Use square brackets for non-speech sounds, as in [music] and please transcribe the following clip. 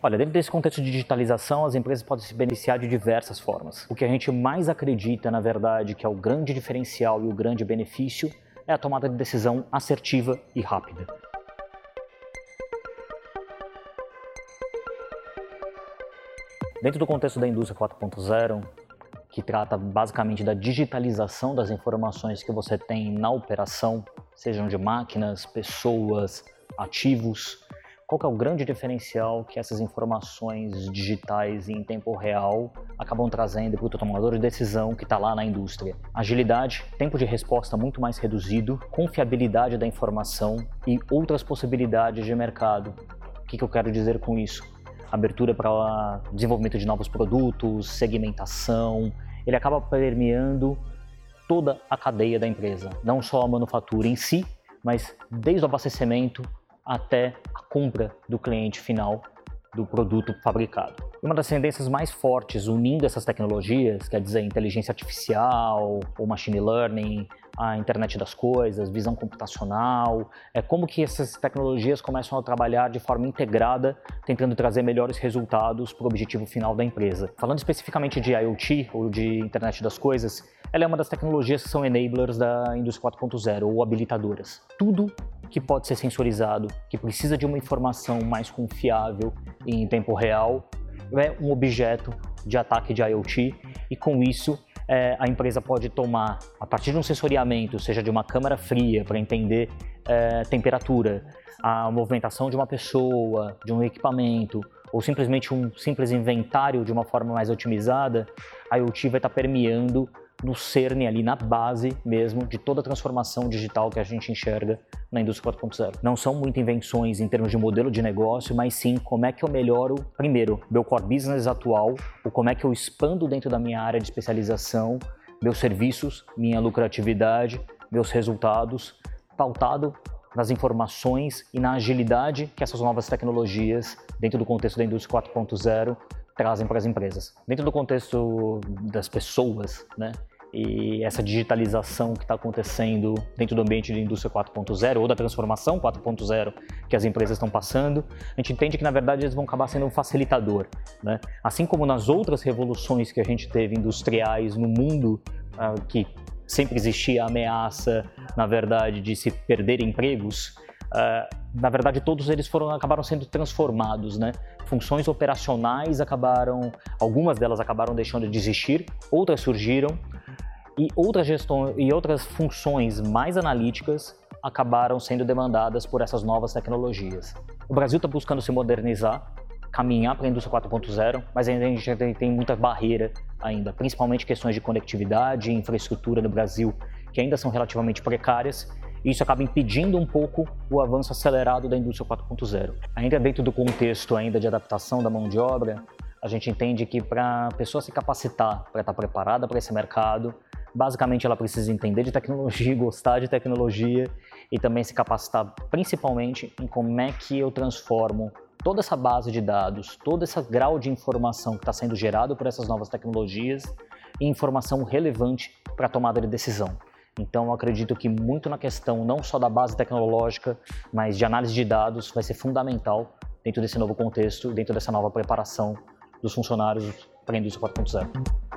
Olha, dentro desse contexto de digitalização, as empresas podem se beneficiar de diversas formas. O que a gente mais acredita, na verdade, que é o grande diferencial e o grande benefício é a tomada de decisão assertiva e rápida. Dentro do contexto da indústria 4.0, que trata basicamente da digitalização das informações que você tem na operação, sejam de máquinas, pessoas, ativos, qual é o grande diferencial que essas informações digitais em tempo real acabam trazendo para o tomador de decisão que está lá na indústria? Agilidade, tempo de resposta muito mais reduzido, confiabilidade da informação e outras possibilidades de mercado. O que, que eu quero dizer com isso? Abertura para desenvolvimento de novos produtos, segmentação, ele acaba permeando toda a cadeia da empresa, não só a manufatura em si, mas desde o abastecimento até a compra do cliente final do produto fabricado. Uma das tendências mais fortes unindo essas tecnologias, quer dizer, inteligência artificial, ou machine learning, a internet das coisas, visão computacional, é como que essas tecnologias começam a trabalhar de forma integrada, tentando trazer melhores resultados para o objetivo final da empresa. Falando especificamente de IoT ou de internet das coisas, ela é uma das tecnologias que são enablers da indústria 4.0 ou habilitadoras. Tudo que pode ser sensorizado, que precisa de uma informação mais confiável em tempo real, é um objeto de ataque de IoT e com isso é, a empresa pode tomar, a partir de um sensoriamento, seja de uma câmara fria para entender é, temperatura, a movimentação de uma pessoa, de um equipamento, ou simplesmente um simples inventário de uma forma mais otimizada, a IoT vai estar permeando no cerne ali, na base mesmo de toda a transformação digital que a gente enxerga na indústria 4.0. Não são muitas invenções em termos de modelo de negócio, mas sim como é que eu melhoro, primeiro, meu core business atual, ou como é que eu expando dentro da minha área de especialização, meus serviços, minha lucratividade, meus resultados, pautado nas informações e na agilidade que essas novas tecnologias, dentro do contexto da indústria 4.0, trazem para as empresas. Dentro do contexto das pessoas, né? E essa digitalização que está acontecendo dentro do ambiente de indústria 4.0 ou da transformação 4.0 que as empresas estão passando, a gente entende que na verdade eles vão acabar sendo um facilitador, né? Assim como nas outras revoluções que a gente teve industriais no mundo, uh, que sempre existia a ameaça, na verdade, de se perder empregos, uh, na verdade todos eles foram acabaram sendo transformados, né? Funções operacionais acabaram, algumas delas acabaram deixando de existir, outras surgiram e outras gestões e outras funções mais analíticas acabaram sendo demandadas por essas novas tecnologias. O Brasil está buscando se modernizar, caminhar para a indústria 4.0, mas ainda a gente tem muita barreira ainda, principalmente questões de conectividade e infraestrutura no Brasil que ainda são relativamente precárias e isso acaba impedindo um pouco o avanço acelerado da indústria 4.0. Ainda dentro do contexto ainda de adaptação da mão de obra, a gente entende que para a pessoa se capacitar, para estar preparada para esse mercado, basicamente ela precisa entender de tecnologia, [laughs] gostar de tecnologia e também se capacitar principalmente em como é que eu transformo toda essa base de dados, todo esse grau de informação que está sendo gerado por essas novas tecnologias em informação relevante para a tomada de decisão. Então, eu acredito que muito na questão não só da base tecnológica, mas de análise de dados vai ser fundamental dentro desse novo contexto, dentro dessa nova preparação dos funcionários para a indústria 4.0.